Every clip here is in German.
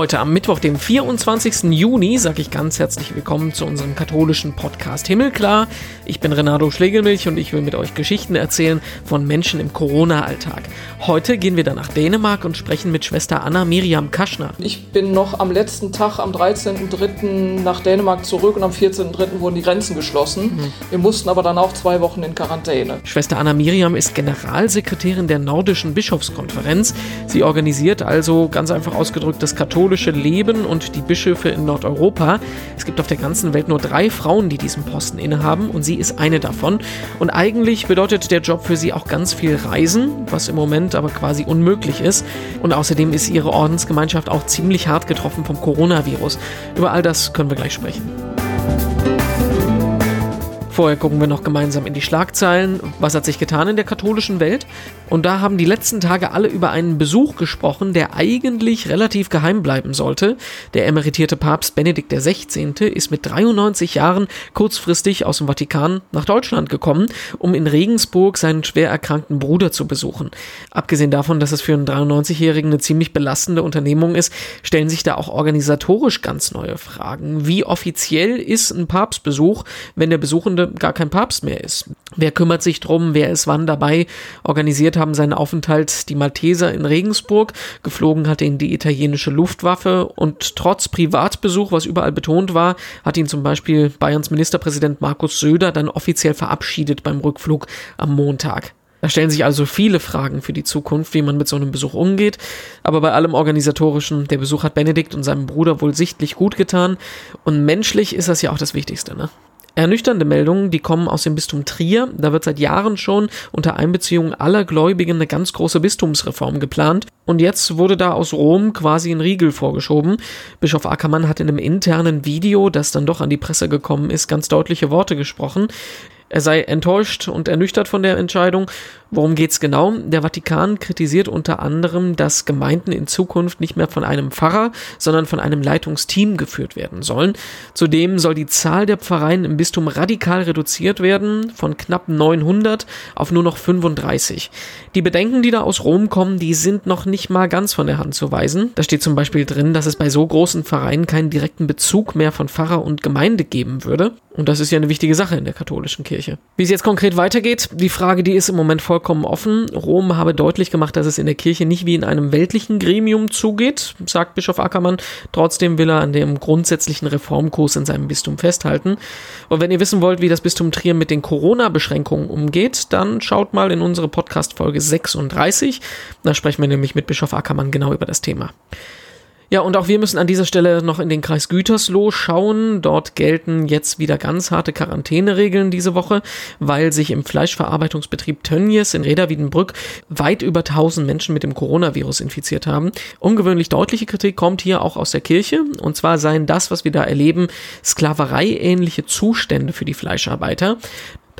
Heute am Mittwoch, dem 24. Juni, sage ich ganz herzlich willkommen zu unserem katholischen Podcast Himmelklar. Ich bin Renato Schlegelmilch und ich will mit euch Geschichten erzählen von Menschen im Corona-Alltag. Heute gehen wir dann nach Dänemark und sprechen mit Schwester Anna Miriam Kaschner. Ich bin noch am letzten Tag, am 13.03. nach Dänemark zurück und am 14.03. wurden die Grenzen geschlossen. Mhm. Wir mussten aber dann auch zwei Wochen in Quarantäne. Schwester Anna Miriam ist Generalsekretärin der Nordischen Bischofskonferenz. Sie organisiert also ganz einfach ausgedrückt das katholische katholische Leben und die Bischöfe in Nordeuropa. Es gibt auf der ganzen Welt nur drei Frauen, die diesen Posten innehaben und sie ist eine davon. Und eigentlich bedeutet der Job für sie auch ganz viel Reisen, was im Moment aber quasi unmöglich ist. Und außerdem ist ihre Ordensgemeinschaft auch ziemlich hart getroffen vom Coronavirus. Über all das können wir gleich sprechen. Vorher gucken wir noch gemeinsam in die Schlagzeilen. Was hat sich getan in der katholischen Welt? Und da haben die letzten Tage alle über einen Besuch gesprochen, der eigentlich relativ geheim bleiben sollte. Der emeritierte Papst Benedikt XVI. ist mit 93 Jahren kurzfristig aus dem Vatikan nach Deutschland gekommen, um in Regensburg seinen schwer erkrankten Bruder zu besuchen. Abgesehen davon, dass es für einen 93-Jährigen eine ziemlich belastende Unternehmung ist, stellen sich da auch organisatorisch ganz neue Fragen. Wie offiziell ist ein Papstbesuch, wenn der Besuchende gar kein Papst mehr ist. Wer kümmert sich drum, wer ist wann dabei? Organisiert haben seinen Aufenthalt die Malteser in Regensburg, geflogen hat ihn die italienische Luftwaffe und trotz Privatbesuch, was überall betont war, hat ihn zum Beispiel Bayerns Ministerpräsident Markus Söder dann offiziell verabschiedet beim Rückflug am Montag. Da stellen sich also viele Fragen für die Zukunft, wie man mit so einem Besuch umgeht. Aber bei allem Organisatorischen, der Besuch hat Benedikt und seinem Bruder wohl sichtlich gut getan. Und menschlich ist das ja auch das Wichtigste, ne? Ernüchternde Meldungen, die kommen aus dem Bistum Trier. Da wird seit Jahren schon unter Einbeziehung aller Gläubigen eine ganz große Bistumsreform geplant. Und jetzt wurde da aus Rom quasi ein Riegel vorgeschoben. Bischof Ackermann hat in einem internen Video, das dann doch an die Presse gekommen ist, ganz deutliche Worte gesprochen. Er sei enttäuscht und ernüchtert von der Entscheidung. Worum geht's genau? Der Vatikan kritisiert unter anderem, dass Gemeinden in Zukunft nicht mehr von einem Pfarrer, sondern von einem Leitungsteam geführt werden sollen. Zudem soll die Zahl der Pfarreien im Bistum radikal reduziert werden, von knapp 900 auf nur noch 35. Die Bedenken, die da aus Rom kommen, die sind noch nicht mal ganz von der Hand zu weisen. Da steht zum Beispiel drin, dass es bei so großen Vereinen keinen direkten Bezug mehr von Pfarrer und Gemeinde geben würde. Und das ist ja eine wichtige Sache in der katholischen Kirche. Wie es jetzt konkret weitergeht, die Frage, die ist im Moment vollkommen offen. Rom habe deutlich gemacht, dass es in der Kirche nicht wie in einem weltlichen Gremium zugeht, sagt Bischof Ackermann. Trotzdem will er an dem grundsätzlichen Reformkurs in seinem Bistum festhalten. Und wenn ihr wissen wollt, wie das Bistum Trier mit den Corona-Beschränkungen umgeht, dann schaut mal in unsere Podcast-Folge 36. Da sprechen wir nämlich mit Bischof Ackermann genau über das Thema. Ja, und auch wir müssen an dieser Stelle noch in den Kreis Gütersloh schauen. Dort gelten jetzt wieder ganz harte Quarantäneregeln diese Woche, weil sich im Fleischverarbeitungsbetrieb Tönnies in Reda-Wiedenbrück weit über 1000 Menschen mit dem Coronavirus infiziert haben. Ungewöhnlich deutliche Kritik kommt hier auch aus der Kirche. Und zwar seien das, was wir da erleben, Sklaverei-ähnliche Zustände für die Fleischarbeiter.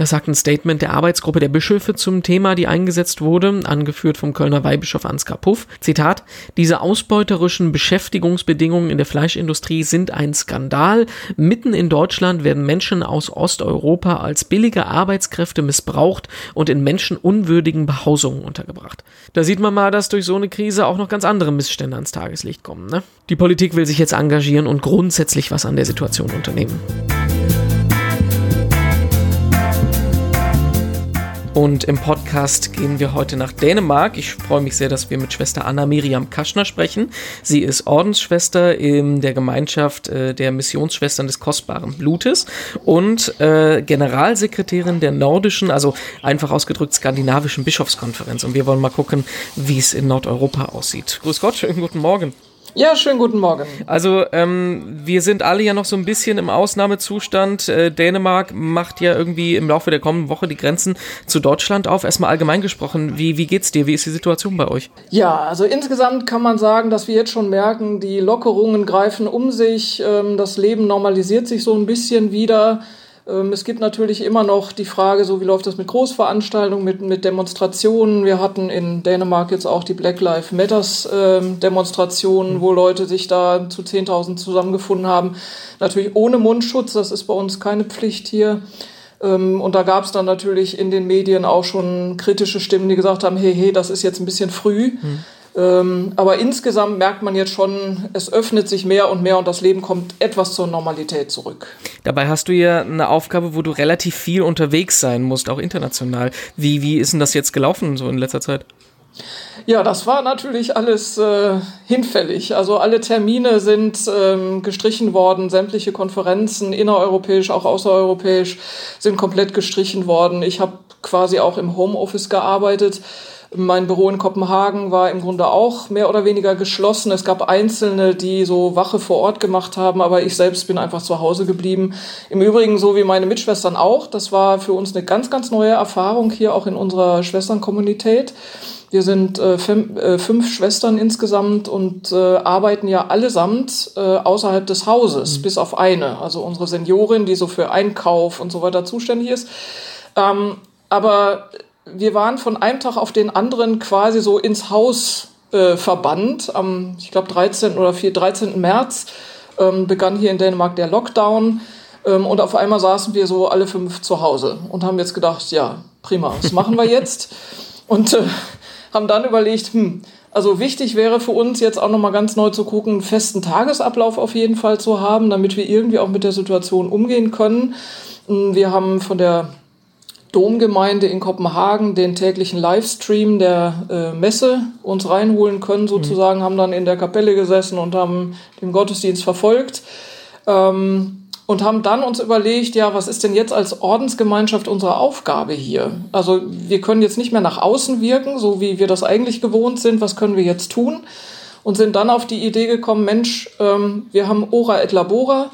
Das sagt ein Statement der Arbeitsgruppe der Bischöfe zum Thema, die eingesetzt wurde, angeführt vom Kölner Weihbischof Ansgar Puff. Zitat, diese ausbeuterischen Beschäftigungsbedingungen in der Fleischindustrie sind ein Skandal. Mitten in Deutschland werden Menschen aus Osteuropa als billige Arbeitskräfte missbraucht und in menschenunwürdigen Behausungen untergebracht. Da sieht man mal, dass durch so eine Krise auch noch ganz andere Missstände ans Tageslicht kommen. Ne? Die Politik will sich jetzt engagieren und grundsätzlich was an der Situation unternehmen. Und im Podcast gehen wir heute nach Dänemark. Ich freue mich sehr, dass wir mit Schwester Anna Miriam Kaschner sprechen. Sie ist Ordensschwester in der Gemeinschaft äh, der Missionsschwestern des kostbaren Blutes und äh, Generalsekretärin der nordischen, also einfach ausgedrückt skandinavischen Bischofskonferenz. Und wir wollen mal gucken, wie es in Nordeuropa aussieht. Grüß Gott, schönen guten Morgen. Ja, schönen guten Morgen. Also ähm, wir sind alle ja noch so ein bisschen im Ausnahmezustand. Äh, Dänemark macht ja irgendwie im Laufe der kommenden Woche die Grenzen zu Deutschland auf. Erstmal allgemein gesprochen, wie, wie geht's dir? Wie ist die Situation bei euch? Ja, also insgesamt kann man sagen, dass wir jetzt schon merken, die Lockerungen greifen um sich, ähm, das Leben normalisiert sich so ein bisschen wieder. Ähm, es gibt natürlich immer noch die Frage, so wie läuft das mit Großveranstaltungen, mit, mit Demonstrationen. Wir hatten in Dänemark jetzt auch die Black Lives Matters äh, Demonstrationen, wo Leute sich da zu 10.000 zusammengefunden haben. Natürlich ohne Mundschutz, das ist bei uns keine Pflicht hier. Ähm, und da gab es dann natürlich in den Medien auch schon kritische Stimmen, die gesagt haben, hey, hey, das ist jetzt ein bisschen früh. Mhm Ähm, aber insgesamt merkt man jetzt schon, es öffnet sich mehr und mehr und das Leben kommt etwas zur Normalität zurück. Dabei hast du ja eine Aufgabe, wo du relativ viel unterwegs sein musst, auch international. Wie, wie ist denn das jetzt gelaufen so in letzter Zeit? Ja, das war natürlich alles äh, hinfällig. Also alle Termine sind ähm, gestrichen worden, sämtliche Konferenzen, innereuropäisch, auch außereuropäisch, sind komplett gestrichen worden. Ich habe quasi auch im Homeoffice gearbeitet. Mein Büro in Kopenhagen war im Grunde auch mehr oder weniger geschlossen. Es gab Einzelne, die so Wache vor Ort gemacht haben, aber ich selbst bin einfach zu Hause geblieben. Im Übrigen so wie meine Mitschwestern auch. Das war für uns eine ganz, ganz neue Erfahrung hier auch in unserer Schwesternkommunität. Wir sind äh, fünf, äh, fünf, Schwestern insgesamt und äh, arbeiten ja allesamt äh, außerhalb des Hauses, mhm. bis auf eine. Also unsere Seniorin, die so für Einkauf und so weiter zuständig ist. Ähm, aber wir waren von einem Tag auf den anderen quasi so ins Haus äh, verbannt. Am, ich glaube, 13. oder 4, 13. März ähm, begann hier in Dänemark der Lockdown. Ähm, und auf einmal saßen wir so alle fünf zu Hause und haben jetzt gedacht, ja, prima, was machen wir jetzt? Und äh, haben dann überlegt, hm, also wichtig wäre für uns jetzt auch nochmal ganz neu zu gucken, einen festen Tagesablauf auf jeden Fall zu haben, damit wir irgendwie auch mit der Situation umgehen können. Hm, wir haben von der Domgemeinde in Kopenhagen den täglichen Livestream der äh, Messe uns reinholen können, sozusagen, mhm. haben dann in der Kapelle gesessen und haben den Gottesdienst verfolgt. Ähm, und haben dann uns überlegt, ja, was ist denn jetzt als Ordensgemeinschaft unsere Aufgabe hier? Also wir können jetzt nicht mehr nach außen wirken, so wie wir das eigentlich gewohnt sind. Was können wir jetzt tun? Und sind dann auf die Idee gekommen, Mensch, ähm, wir haben Ora et Labora.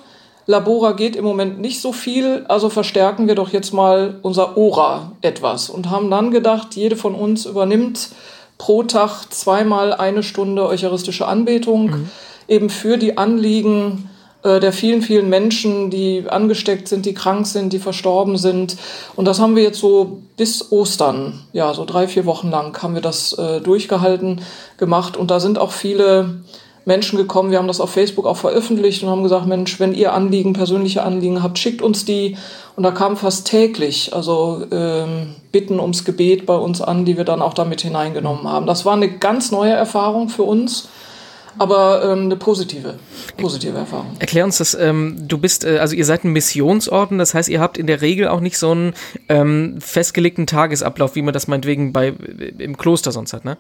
Labora geht im Moment nicht so viel, also verstärken wir doch jetzt mal unser Ora etwas. Und haben dann gedacht, jede von uns übernimmt pro Tag zweimal eine Stunde eucharistische Anbetung, mhm. eben für die Anliegen äh, der vielen, vielen Menschen, die angesteckt sind, die krank sind, die verstorben sind. Und das haben wir jetzt so bis Ostern, ja, so drei, vier Wochen lang haben wir das äh, durchgehalten, gemacht. Und da sind auch viele Menschen gekommen, wir haben das auf Facebook auch veröffentlicht und haben gesagt, Mensch, wenn ihr Anliegen, persönliche Anliegen habt, schickt uns die. Und da kamen fast täglich, also ähm, Bitten ums Gebet bei uns an, die wir dann auch damit hineingenommen haben. Das war eine ganz neue Erfahrung für uns aber ähm, eine positive, positive Erfahrung. Erklär uns das, ähm, du bist, äh, also ihr seid ein Missionsorden, das heißt, ihr habt in der Regel auch nicht so einen ähm, festgelegten Tagesablauf, wie man das meinetwegen bei, im Kloster sonst hat, ne?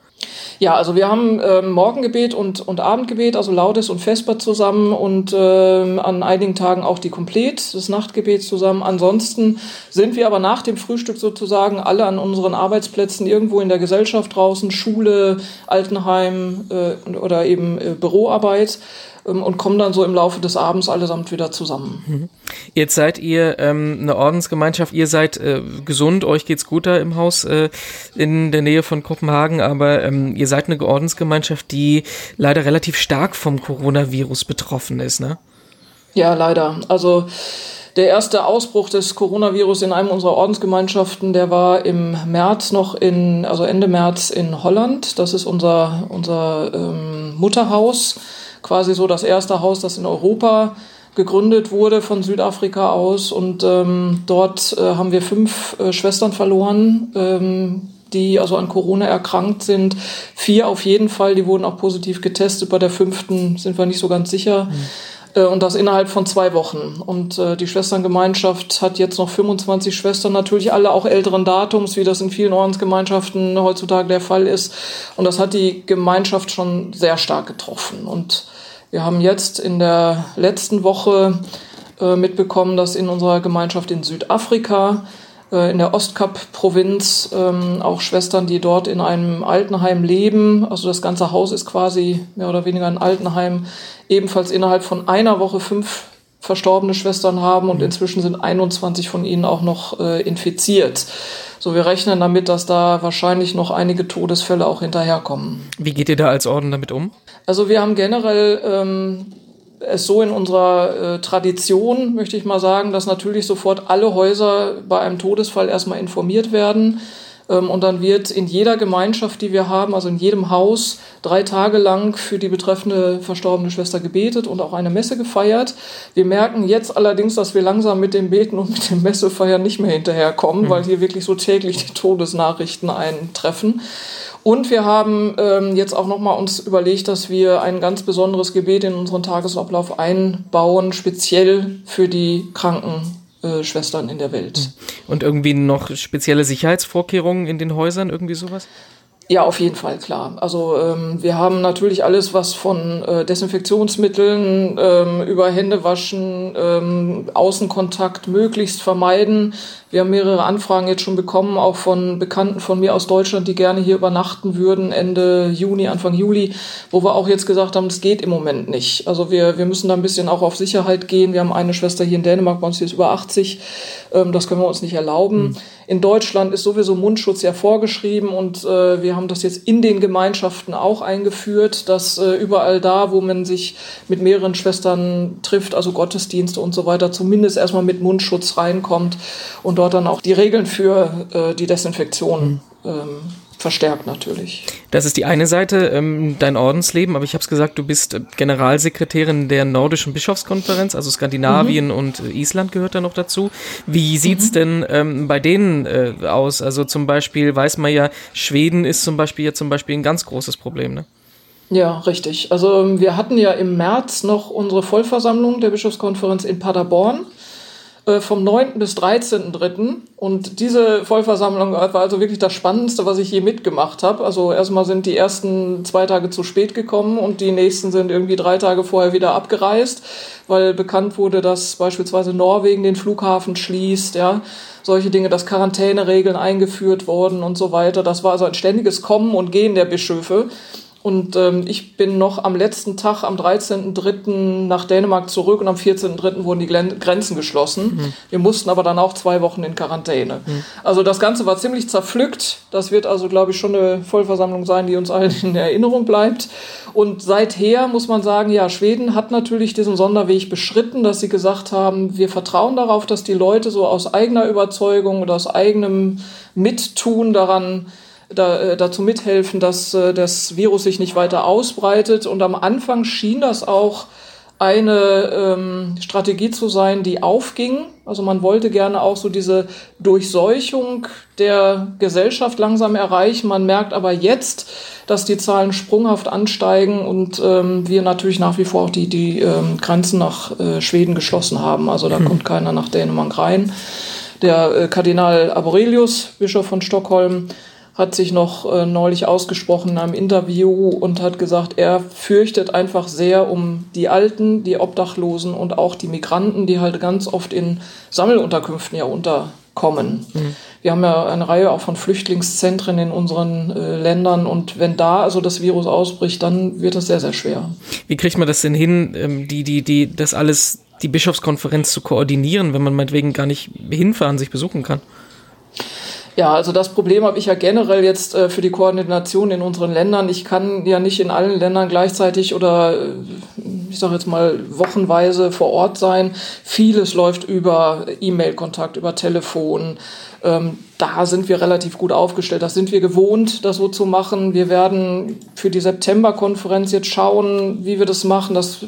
Ja, also wir haben ähm, Morgengebet und, und Abendgebet, also Laudes und Vesper zusammen und ähm, an einigen Tagen auch die Komplet, das Nachtgebet zusammen. Ansonsten sind wir aber nach dem Frühstück sozusagen alle an unseren Arbeitsplätzen irgendwo in der Gesellschaft draußen, Schule, Altenheim äh, oder eben äh, Büroarbeit ähm, und kommen dann so im Laufe des Abends allesamt wieder zusammen. Mhm. Jetzt seid ihr ähm, eine Ordensgemeinschaft, ihr seid äh, gesund, euch geht's gut da im Haus äh, in der Nähe von Kopenhagen, aber ähm, ihr seid eine Ordensgemeinschaft, die leider relativ stark vom Coronavirus betroffen ist, ne? Ja, leider. Also der erste Ausbruch des Coronavirus in einem unserer Ordensgemeinschaften, der war im März noch in, also Ende März in Holland. Das ist unser, unser ähm, Mutterhaus, quasi so das erste Haus, das in Europa gegründet wurde von Südafrika aus. Und ähm, dort äh, haben wir fünf äh, Schwestern verloren. Ähm, die also an Corona erkrankt sind. Vier auf jeden Fall, die wurden auch positiv getestet. Bei der fünften sind wir nicht so ganz sicher. Mhm. Äh, und das innerhalb von zwei Wochen. Und äh, die Schwesterngemeinschaft hat jetzt noch 25 Schwestern, natürlich alle auch älteren Datums, wie das in vielen Ordensgemeinschaften heutzutage der Fall ist. Und das hat die Gemeinschaft schon sehr stark getroffen. Und wir haben jetzt in der letzten Woche äh, mitbekommen, dass in unserer Gemeinschaft in Südafrika in der Ostkap-Provinz ähm, auch Schwestern, die dort in einem Altenheim leben. Also das ganze Haus ist quasi mehr oder weniger ein Altenheim. Ebenfalls innerhalb von einer Woche fünf verstorbene Schwestern haben und mhm. inzwischen sind 21 von ihnen auch noch äh, infiziert. So, wir rechnen damit, dass da wahrscheinlich noch einige Todesfälle auch hinterherkommen. Wie geht ihr da als Orden damit um? Also wir haben generell ähm, es so in unserer äh, Tradition, möchte ich mal sagen, dass natürlich sofort alle Häuser bei einem Todesfall erstmal informiert werden. Ähm, und dann wird in jeder Gemeinschaft, die wir haben, also in jedem Haus, drei Tage lang für die betreffende verstorbene Schwester gebetet und auch eine Messe gefeiert. Wir merken jetzt allerdings, dass wir langsam mit dem Beten und mit dem Messefeiern nicht mehr hinterherkommen, mhm. weil hier wirklich so täglich die Todesnachrichten eintreffen. Und wir haben ähm, jetzt auch nochmal uns überlegt, dass wir ein ganz besonderes Gebet in unseren Tagesablauf einbauen, speziell für die Kranken äh, in der Welt. Hm. Und irgendwie noch spezielle Sicherheitsvorkehrungen in den Häusern, irgendwie sowas? Ja, auf jeden Fall, klar. Also ähm, wir haben natürlich alles, was von äh, Desinfektionsmitteln ähm, über Händewaschen, ähm, Außenkontakt möglichst vermeiden. Wir haben mehrere Anfragen jetzt schon bekommen, auch von Bekannten von mir aus Deutschland, die gerne hier übernachten würden, Ende Juni, Anfang Juli, wo wir auch jetzt gesagt haben, das geht im Moment nicht. Also wir, wir müssen da ein bisschen auch auf Sicherheit gehen. Wir haben eine Schwester hier in Dänemark, bei uns hier ist über 80. Ähm, das können wir uns nicht erlauben. Mhm. In Deutschland ist sowieso Mundschutz ja vorgeschrieben und äh, wir haben das jetzt in den Gemeinschaften auch eingeführt, dass äh, überall da, wo man sich mit mehreren Schwestern trifft, also Gottesdienste und so weiter, zumindest erstmal mit Mundschutz reinkommt und dort dann auch die Regeln für äh, die Desinfektion mhm. ähm, verstärkt natürlich. Das ist die eine Seite, ähm, dein Ordensleben, aber ich habe es gesagt, du bist äh, Generalsekretärin der Nordischen Bischofskonferenz, also Skandinavien mhm. und äh, Island gehört da noch dazu. Wie sieht's mhm. denn ähm, bei denen äh, aus? Also zum Beispiel weiß man ja, Schweden ist zum Beispiel ja zum Beispiel ein ganz großes Problem, ne? Ja, richtig. Also ähm, wir hatten ja im März noch unsere Vollversammlung der Bischofskonferenz in Paderborn. Äh, vom 9. bis 13.3. Und diese Vollversammlung war also wirklich das Spannendste, was ich je mitgemacht habe. Also erstmal sind die ersten zwei Tage zu spät gekommen und die nächsten sind irgendwie drei Tage vorher wieder abgereist, weil bekannt wurde, dass beispielsweise Norwegen den Flughafen schließt, ja. Solche Dinge, dass Quarantäneregeln eingeführt wurden und so weiter. Das war also ein ständiges Kommen und Gehen der Bischöfe. Und ähm, ich bin noch am letzten Tag, am 13.03. nach Dänemark zurück und am 14.03. wurden die Grenzen geschlossen. Mhm. Wir mussten aber dann auch zwei Wochen in Quarantäne. Mhm. Also das Ganze war ziemlich zerpflückt. Das wird also, glaube ich, schon eine Vollversammlung sein, die uns allen in Erinnerung bleibt. Und seither muss man sagen, ja, Schweden hat natürlich diesen Sonderweg beschritten, dass sie gesagt haben, wir vertrauen darauf, dass die Leute so aus eigener Überzeugung oder aus eigenem Mittun daran da, äh, dazu mithelfen, dass äh, das Virus sich nicht weiter ausbreitet. Und am Anfang schien das auch eine ähm, Strategie zu sein, die aufging. Also man wollte gerne auch so diese Durchseuchung der Gesellschaft langsam erreichen. Man merkt aber jetzt, dass die Zahlen sprunghaft ansteigen und ähm, wir natürlich nach wie vor auch die, die ähm, Grenzen nach äh, Schweden geschlossen haben. Also da hm. kommt keiner nach Dänemark rein. Der äh, Kardinal Aurelius, Bischof von Stockholm, hat sich noch äh, neulich ausgesprochen in einem Interview und hat gesagt, er fürchtet einfach sehr um die Alten, die Obdachlosen und auch die Migranten, die halt ganz oft in Sammelunterkünften ja unterkommen. Mhm. Wir haben ja eine Reihe auch von Flüchtlingszentren in unseren äh, Ländern und wenn da also das Virus ausbricht, dann wird es sehr, sehr schwer. Wie kriegt man das denn hin, ähm, die, die, die, das alles, die Bischofskonferenz zu koordinieren, wenn man meinetwegen gar nicht hinfahren, sich besuchen kann? Ja, also das Problem habe ich ja generell jetzt äh, für die Koordination in unseren Ländern. Ich kann ja nicht in allen Ländern gleichzeitig oder äh, ich sage jetzt mal wochenweise vor Ort sein. Vieles läuft über E-Mail-Kontakt, über Telefon. Ähm, da sind wir relativ gut aufgestellt. Das sind wir gewohnt, das so zu machen. Wir werden für die September-Konferenz jetzt schauen, wie wir das machen. Das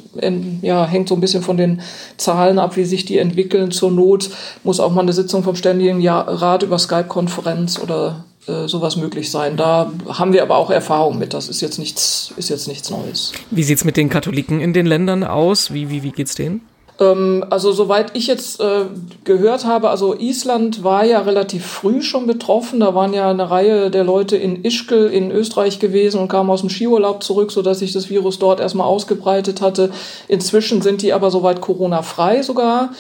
ja, hängt so ein bisschen von den Zahlen ab, wie sich die entwickeln. Zur Not muss auch mal eine Sitzung vom Ständigen Rat über Skype-Konferenz oder äh, sowas möglich sein. Da haben wir aber auch Erfahrung mit. Das ist jetzt nichts, ist jetzt nichts Neues. Wie sieht es mit den Katholiken in den Ländern aus? Wie, wie, wie geht's denen? Ähm, also soweit ich jetzt äh, gehört habe, also Island war ja relativ früh schon betroffen. Da waren ja eine Reihe der Leute in Ischgl in Österreich gewesen und kamen aus dem Skiurlaub zurück, sodass sich das Virus dort erstmal ausgebreitet hatte. Inzwischen sind die aber soweit Corona-frei sogar.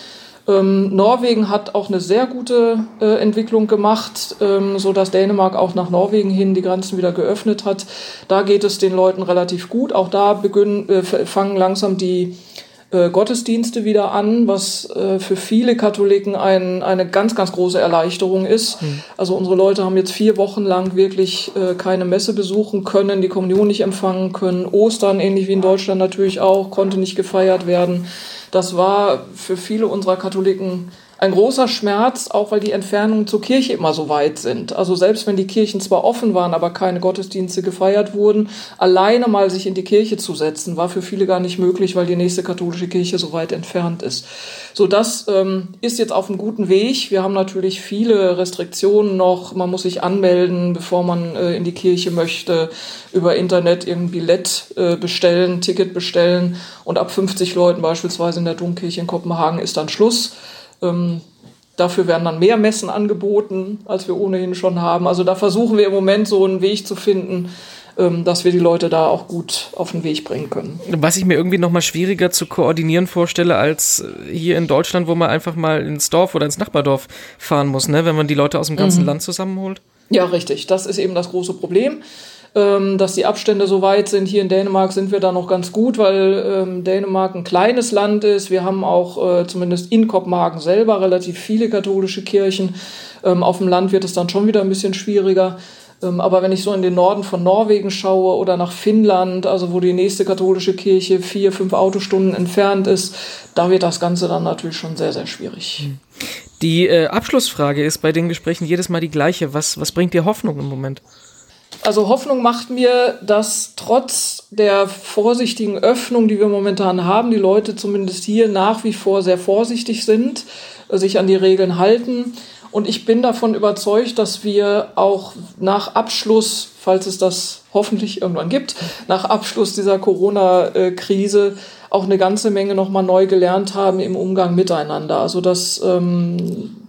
Ähm, Norwegen hat auch eine sehr gute äh, Entwicklung gemacht, ähm, so dass Dänemark auch nach Norwegen hin die Grenzen wieder geöffnet hat. Da geht es den Leuten relativ gut. Auch da beginnen, äh, fangen langsam die äh, Gottesdienste wieder an, was äh, für viele Katholiken ein, eine ganz, ganz große Erleichterung ist. Mhm. Also unsere Leute haben jetzt vier Wochen lang wirklich äh, keine Messe besuchen können, die Kommunion nicht empfangen können. Ostern, ähnlich wie in Deutschland natürlich auch, konnte nicht gefeiert werden. Das war für viele unserer Katholiken ein großer Schmerz, auch weil die Entfernungen zur Kirche immer so weit sind. Also selbst wenn die Kirchen zwar offen waren, aber keine Gottesdienste gefeiert wurden, alleine mal sich in die Kirche zu setzen, war für viele gar nicht möglich, weil die nächste katholische Kirche so weit entfernt ist. So, das ähm, ist jetzt auf einem guten Weg. Wir haben natürlich viele Restriktionen noch. Man muss sich anmelden, bevor man äh, in die Kirche möchte, über Internet irgendwie Billett äh, bestellen, Ticket bestellen und ab 50 Leuten beispielsweise in der Domkirche in Kopenhagen ist dann Schluss. Ähm, dafür werden dann mehr Messen angeboten, als wir ohnehin schon haben. Also da versuchen wir im Moment so einen Weg zu finden, ähm, dass wir die Leute da auch gut auf den Weg bringen können. Was ich mir irgendwie noch mal schwieriger zu koordinieren vorstelle als hier in Deutschland, wo man einfach mal ins Dorf oder ins Nachbardorf fahren muss, ne? wenn man die Leute aus dem ganzen mhm. Land zusammenholt. Ja, richtig. Das ist eben das große Problem ähm, dass die Abstände so weit sind. Hier in Dänemark sind wir da noch ganz gut, weil ähm, Dänemark ein kleines Land ist. Wir haben auch äh, zumindest in Kopenhagen selber relativ viele katholische Kirchen. Ähm, auf dem Land wird es dann schon wieder ein bisschen schwieriger. Ähm, aber wenn ich so in den Norden von Norwegen schaue oder nach Finnland, also wo die nächste katholische Kirche vier, fünf Autostunden entfernt ist, da wird das Ganze dann natürlich schon sehr, sehr schwierig. Die äh, Abschlussfrage ist bei den Gesprächen jedes Mal die gleiche. Was, was bringt dir Hoffnung im Moment? Also Hoffnung macht mir, dass trotz der vorsichtigen Öffnung, die wir momentan haben, die Leute zumindest hier nach wie vor sehr vorsichtig sind, sich an die Regeln halten. Und ich bin davon überzeugt, dass wir auch nach Abschluss, falls es das hoffentlich irgendwann gibt, nach Abschluss dieser Corona-Krise auch eine ganze Menge nochmal neu gelernt haben im Umgang miteinander. Also dass ähm,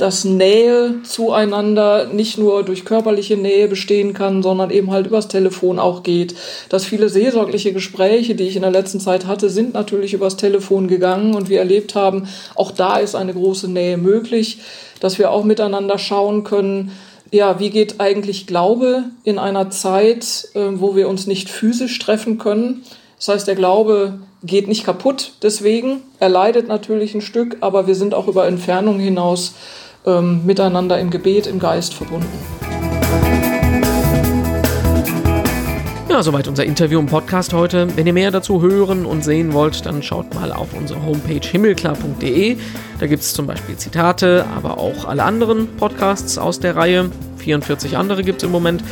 dass Nähe zueinander nicht nur durch körperliche Nähe bestehen kann, sondern eben halt übers Telefon auch geht. Dass viele seelsorgliche Gespräche, die ich in der letzten Zeit hatte, sind natürlich übers Telefon gegangen und wir erlebt haben, auch da ist eine große Nähe möglich, dass wir auch miteinander schauen können, ja, wie geht eigentlich Glaube in einer Zeit, äh, wo wir uns nicht physisch treffen können? Das heißt, der Glaube geht nicht kaputt deswegen. Er leidet natürlich ein Stück, aber wir sind auch über Entfernung hinaus ähm, miteinander im Gebet, im Geist verbunden. Ja, soweit unser Interview im Podcast heute. Wenn ihr mehr dazu hören und sehen wollt, dann schaut mal auf unsere Homepage himmelklar.de. Da gibt es zum Beispiel Zitate, aber auch alle anderen Podcasts aus der Reihe. 44 andere gibt es im Moment.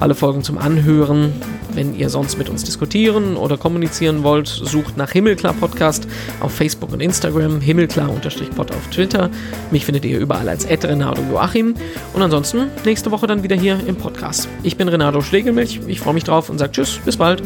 Alle Folgen zum Anhören wenn ihr sonst mit uns diskutieren oder kommunizieren wollt, sucht nach Himmelklar Podcast auf Facebook und Instagram, Himmelklar-Pod auf Twitter. Mich findet ihr überall als Renato Joachim. Und ansonsten nächste Woche dann wieder hier im Podcast. Ich bin Renato Schlegelmilch, ich freue mich drauf und sage Tschüss, bis bald.